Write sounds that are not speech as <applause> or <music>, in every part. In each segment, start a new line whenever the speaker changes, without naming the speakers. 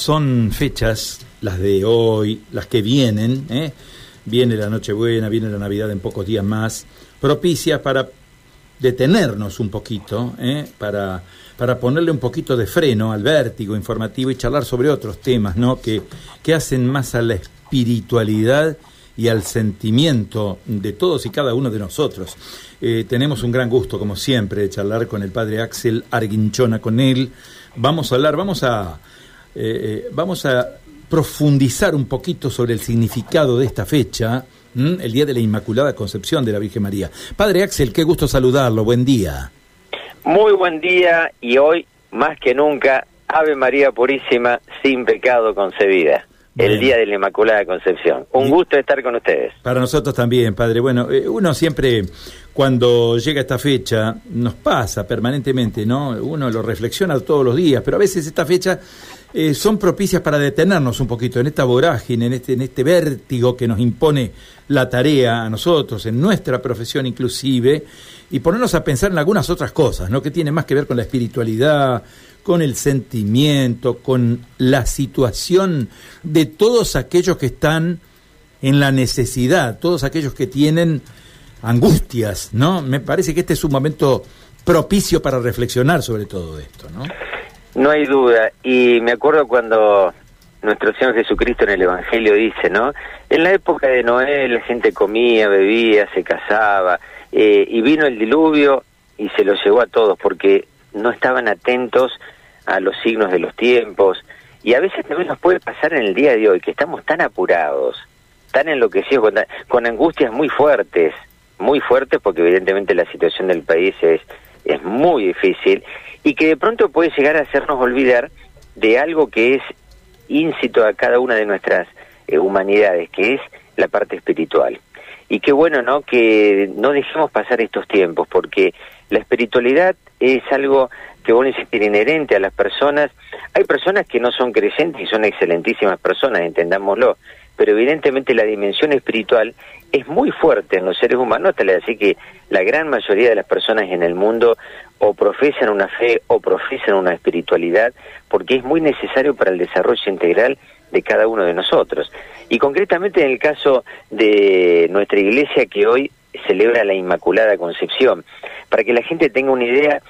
son fechas, las de hoy, las que vienen, ¿eh? viene la Nochebuena, viene la Navidad en pocos días más, propicias para detenernos un poquito, ¿eh? para, para ponerle un poquito de freno al vértigo informativo y charlar sobre otros temas ¿no? que, que hacen más a la espiritualidad y al sentimiento de todos y cada uno de nosotros. Eh, tenemos un gran gusto, como siempre, de charlar con el padre Axel Arguinchona, con él. Vamos a hablar, vamos a, eh, vamos a profundizar un poquito sobre el significado de esta fecha, el Día de la Inmaculada Concepción de la Virgen María. Padre Axel, qué gusto saludarlo, buen día.
Muy buen día y hoy, más que nunca, Ave María Purísima, sin pecado concebida. El Día de la Inmaculada Concepción. Un gusto estar con ustedes.
Para nosotros también, Padre. Bueno, eh, uno siempre, cuando llega esta fecha, nos pasa permanentemente, ¿no? Uno lo reflexiona todos los días, pero a veces esta fecha eh, son propicias para detenernos un poquito en esta vorágine, en este, en este vértigo que nos impone la tarea a nosotros, en nuestra profesión inclusive, y ponernos a pensar en algunas otras cosas, ¿no? que tienen más que ver con la espiritualidad, con el sentimiento, con la situación de todos aquellos que están en la necesidad, todos aquellos que tienen angustias, ¿no? Me parece que este es un momento propicio para reflexionar sobre todo esto, ¿no?
No hay duda. Y me acuerdo cuando nuestro Señor Jesucristo en el Evangelio dice, ¿no? En la época de Noé la gente comía, bebía, se casaba, eh, y vino el diluvio y se lo llevó a todos porque no estaban atentos a los signos de los tiempos. Y a veces también nos puede pasar en el día de hoy que estamos tan apurados, tan enloquecidos, con, con angustias muy fuertes, muy fuertes porque evidentemente la situación del país es, es muy difícil y que de pronto puede llegar a hacernos olvidar de algo que es íncito a cada una de nuestras eh, humanidades, que es la parte espiritual. Y qué bueno, ¿no? Que no dejemos pasar estos tiempos, porque la espiritualidad es algo que bueno es inherente a las personas. Hay personas que no son creyentes y son excelentísimas personas, entendámoslo, pero evidentemente la dimensión espiritual es muy fuerte en los seres humanos, así que la gran mayoría de las personas en el mundo o profesan una fe o profesan una espiritualidad, porque es muy necesario para el desarrollo integral de cada uno de nosotros. Y concretamente en el caso de nuestra iglesia que hoy celebra la Inmaculada Concepción, para que la gente tenga una idea,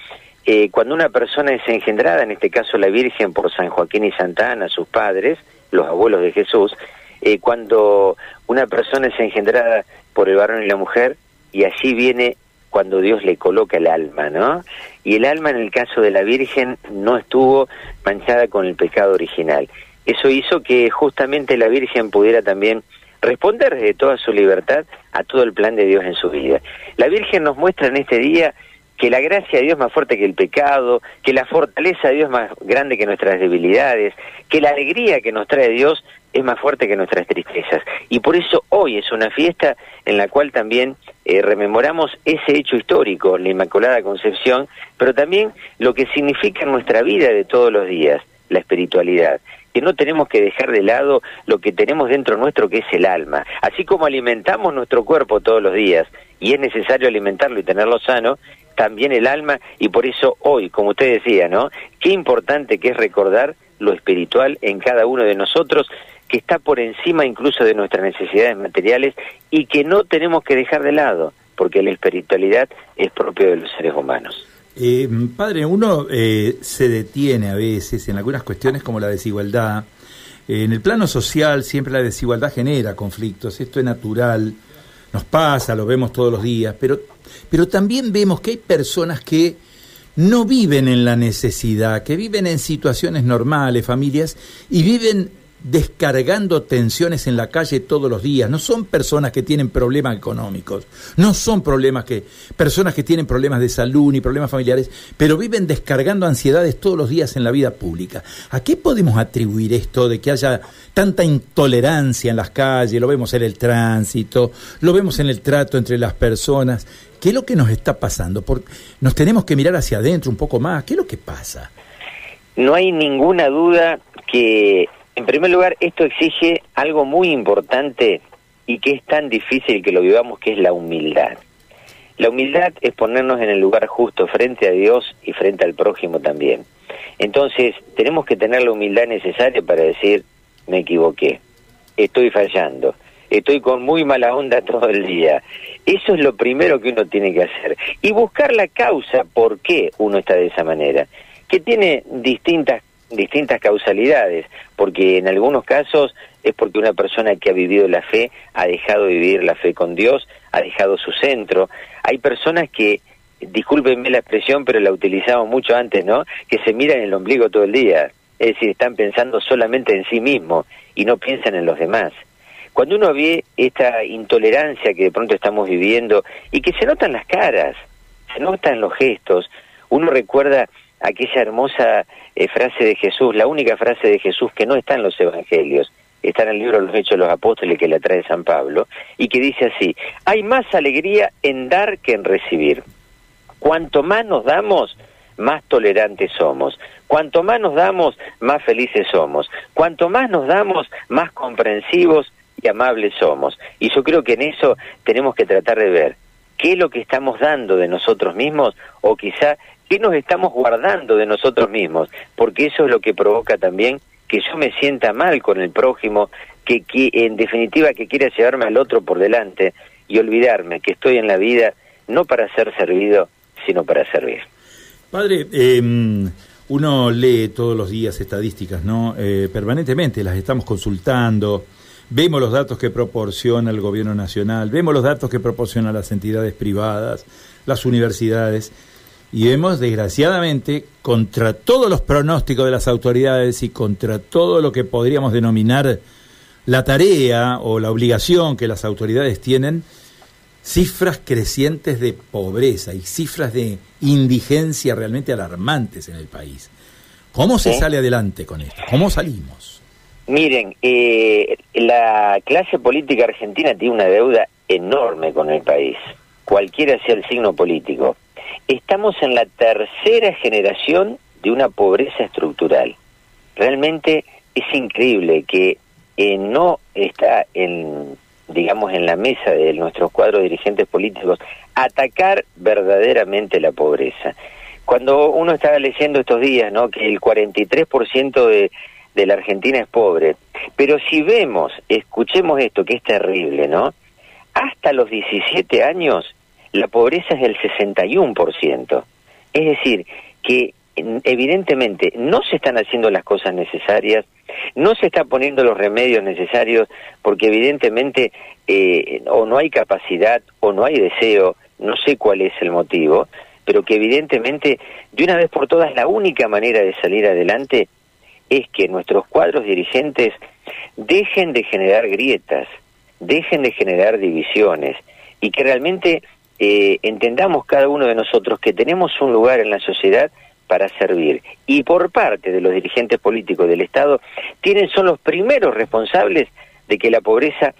eh, cuando una persona es engendrada, en este caso la Virgen por San Joaquín y Santa Ana, sus padres, los abuelos de Jesús, eh, cuando una persona es engendrada por el varón y la mujer, y allí viene cuando Dios le coloca el alma, ¿no? Y el alma en el caso de la Virgen no estuvo manchada con el pecado original. Eso hizo que justamente la Virgen pudiera también responder de toda su libertad a todo el plan de Dios en su vida. La Virgen nos muestra en este día que la gracia de Dios es más fuerte que el pecado, que la fortaleza de Dios es más grande que nuestras debilidades, que la alegría que nos trae Dios es más fuerte que nuestras tristezas. Y por eso hoy es una fiesta en la cual también eh, rememoramos ese hecho histórico, la Inmaculada Concepción, pero también lo que significa nuestra vida de todos los días, la espiritualidad que no tenemos que dejar de lado lo que tenemos dentro nuestro que es el alma. Así como alimentamos nuestro cuerpo todos los días y es necesario alimentarlo y tenerlo sano, también el alma y por eso hoy, como usted decía, ¿no? Qué importante que es recordar lo espiritual en cada uno de nosotros que está por encima incluso de nuestras necesidades materiales y que no tenemos que dejar de lado, porque la espiritualidad es propio de los seres humanos.
Eh, padre, uno eh, se detiene a veces en algunas cuestiones como la desigualdad. Eh, en el plano social siempre la desigualdad genera conflictos, esto es natural, nos pasa, lo vemos todos los días, pero, pero también vemos que hay personas que no viven en la necesidad, que viven en situaciones normales, familias, y viven descargando tensiones en la calle todos los días. No son personas que tienen problemas económicos, no son problemas que personas que tienen problemas de salud ni problemas familiares, pero viven descargando ansiedades todos los días en la vida pública. ¿A qué podemos atribuir esto de que haya tanta intolerancia en las calles? Lo vemos en el tránsito, lo vemos en el trato entre las personas. ¿Qué es lo que nos está pasando? Porque nos tenemos que mirar hacia adentro un poco más. ¿Qué es lo que pasa?
No hay ninguna duda que en primer lugar, esto exige algo muy importante y que es tan difícil que lo vivamos, que es la humildad. La humildad es ponernos en el lugar justo frente a Dios y frente al prójimo también. Entonces, tenemos que tener la humildad necesaria para decir, me equivoqué, estoy fallando, estoy con muy mala onda <laughs> todo el día. Eso es lo primero que uno tiene que hacer. Y buscar la causa por qué uno está de esa manera, que tiene distintas distintas causalidades, porque en algunos casos es porque una persona que ha vivido la fe ha dejado de vivir la fe con Dios, ha dejado su centro. Hay personas que, discúlpenme la expresión, pero la utilizamos mucho antes, ¿no? Que se miran en el ombligo todo el día. Es decir, están pensando solamente en sí mismo y no piensan en los demás. Cuando uno ve esta intolerancia que de pronto estamos viviendo y que se notan las caras, se notan los gestos, uno recuerda aquella hermosa eh, frase de Jesús, la única frase de Jesús que no está en los evangelios, está en el libro de los Hechos de los Apóstoles que la trae San Pablo, y que dice así, hay más alegría en dar que en recibir. Cuanto más nos damos, más tolerantes somos. Cuanto más nos damos, más felices somos. Cuanto más nos damos, más comprensivos y amables somos. Y yo creo que en eso tenemos que tratar de ver qué es lo que estamos dando de nosotros mismos o quizá qué nos estamos guardando de nosotros mismos, porque eso es lo que provoca también que yo me sienta mal con el prójimo, que, que en definitiva que quiera llevarme al otro por delante y olvidarme que estoy en la vida no para ser servido, sino para servir.
Padre, em, uno lee todos los días estadísticas, ¿no? Eh, permanentemente las estamos consultando, vemos los datos que proporciona el gobierno nacional, vemos los datos que proporcionan las entidades privadas, las universidades, y vemos, desgraciadamente, contra todos los pronósticos de las autoridades y contra todo lo que podríamos denominar la tarea o la obligación que las autoridades tienen, cifras crecientes de pobreza y cifras de indigencia realmente alarmantes en el país. ¿Cómo se sale adelante con esto? ¿Cómo salimos?
Miren, eh, la clase política argentina tiene una deuda enorme con el país, cualquiera sea el signo político estamos en la tercera generación de una pobreza estructural. Realmente es increíble que eh, no está en digamos en la mesa de nuestros cuadros dirigentes políticos atacar verdaderamente la pobreza. Cuando uno estaba leyendo estos días, ¿no? que el 43% de de la Argentina es pobre, pero si vemos, escuchemos esto que es terrible, ¿no? Hasta los 17 años la pobreza es del 61%. Es decir, que evidentemente no se están haciendo las cosas necesarias, no se está poniendo los remedios necesarios, porque evidentemente eh, o no hay capacidad o no hay deseo, no sé cuál es el motivo, pero que evidentemente de una vez por todas la única manera de salir adelante es que nuestros cuadros dirigentes dejen de generar grietas, dejen de generar divisiones y que realmente eh, entendamos cada uno de nosotros que tenemos un lugar en la sociedad para servir. Y por parte de los dirigentes políticos del Estado, tienen, son los primeros responsables de que la pobreza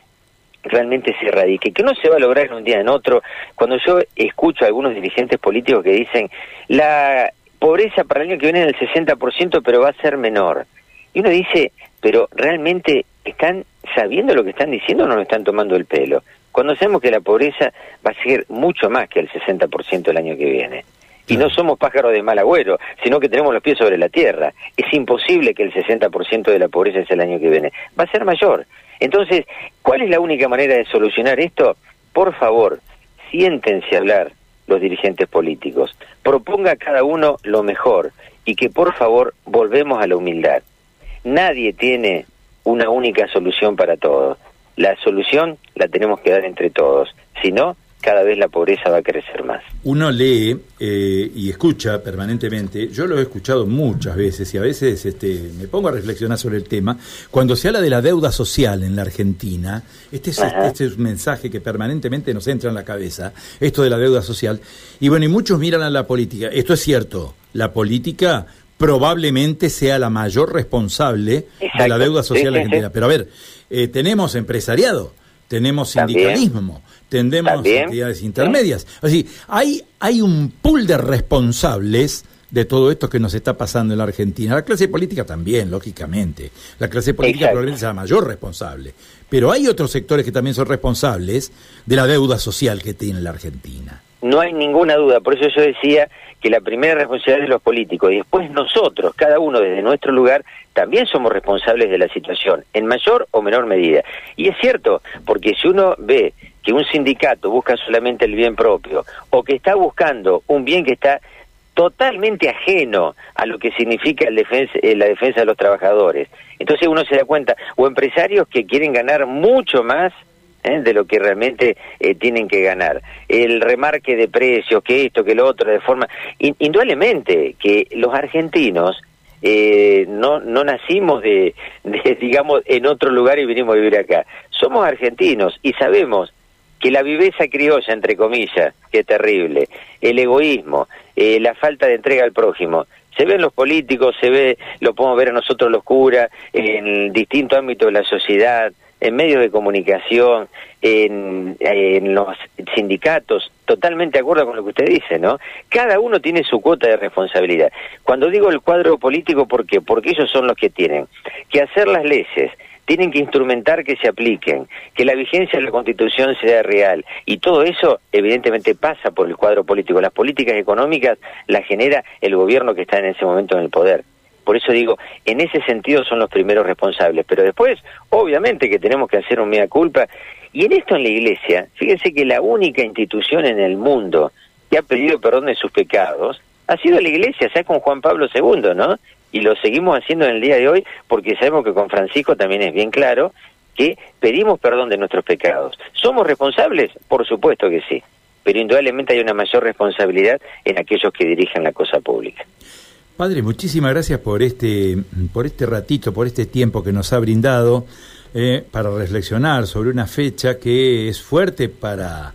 realmente se erradique, que no se va a lograr en un día en otro. Cuando yo escucho a algunos dirigentes políticos que dicen, la pobreza para el año que viene es del 60%, pero va a ser menor. Y uno dice, pero realmente están sabiendo lo que están diciendo o no lo están tomando el pelo. Conocemos que la pobreza va a ser mucho más que el 60% el año que viene. Y no somos pájaros de mal agüero, sino que tenemos los pies sobre la tierra. Es imposible que el 60% de la pobreza sea el año que viene. Va a ser mayor. Entonces, ¿cuál es la única manera de solucionar esto? Por favor, siéntense a hablar los dirigentes políticos. Proponga a cada uno lo mejor y que por favor volvemos a la humildad. Nadie tiene una única solución para todo. La solución la tenemos que dar entre todos, si no, cada vez la pobreza va a crecer más.
Uno lee eh, y escucha permanentemente, yo lo he escuchado muchas veces y a veces este, me pongo a reflexionar sobre el tema, cuando se habla de la deuda social en la Argentina, este es, este es un mensaje que permanentemente nos entra en la cabeza, esto de la deuda social, y bueno, y muchos miran a la política, esto es cierto, la política probablemente sea la mayor responsable de la deuda social argentina, pero a ver, eh, tenemos empresariado, tenemos sindicalismo, tenemos entidades intermedias. Así, hay, hay un pool de responsables de todo esto que nos está pasando en la Argentina. La clase política también, lógicamente. La clase política probablemente sea la mayor responsable. Pero hay otros sectores que también son responsables de la deuda social que tiene la Argentina.
No hay ninguna duda. Por eso yo decía que la primera responsabilidad de los políticos y después nosotros, cada uno desde nuestro lugar, también somos responsables de la situación, en mayor o menor medida. Y es cierto, porque si uno ve que un sindicato busca solamente el bien propio o que está buscando un bien que está totalmente ajeno a lo que significa eh, la defensa de los trabajadores. Entonces uno se da cuenta, o empresarios que quieren ganar mucho más ¿eh? de lo que realmente eh, tienen que ganar. El remarque de precios, que esto, que lo otro, de forma... indudablemente que los argentinos eh, no, no nacimos de, de, digamos, en otro lugar y vinimos a vivir acá. Somos argentinos y sabemos que la viveza criolla, entre comillas, que terrible, el egoísmo, la falta de entrega al prójimo, se ve en los políticos, se ve, lo podemos ver a nosotros los curas, en distintos ámbitos de la sociedad, en medios de comunicación, en, los sindicatos, totalmente de acuerdo con lo que usted dice, ¿no? Cada uno tiene su cuota de responsabilidad. Cuando digo el cuadro político, ¿por qué? Porque ellos son los que tienen que hacer las leyes, tienen que instrumentar que se apliquen, que la vigencia de la Constitución sea real. Y todo eso, evidentemente, pasa por el cuadro político. Las políticas económicas las genera el gobierno que está en ese momento en el poder. Por eso digo, en ese sentido son los primeros responsables. Pero después, obviamente que tenemos que hacer un mea culpa. Y en esto en la iglesia, fíjense que la única institución en el mundo que ha pedido perdón de sus pecados ha sido la iglesia, sea con Juan Pablo II, ¿no? Y lo seguimos haciendo en el día de hoy porque sabemos que con Francisco también es bien claro que pedimos perdón de nuestros pecados. ¿Somos responsables? Por supuesto que sí, pero indudablemente hay una mayor responsabilidad en aquellos que dirigen la cosa pública.
Padre, muchísimas gracias por este, por este ratito, por este tiempo que nos ha brindado eh, para reflexionar sobre una fecha que es fuerte para,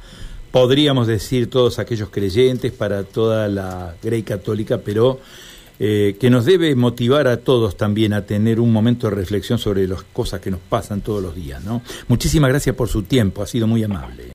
podríamos decir, todos aquellos creyentes, para toda la Grey Católica, pero eh, que nos debe motivar a todos también a tener un momento de reflexión sobre las cosas que nos pasan todos los días. ¿no? Muchísimas gracias por su tiempo, ha sido muy amable.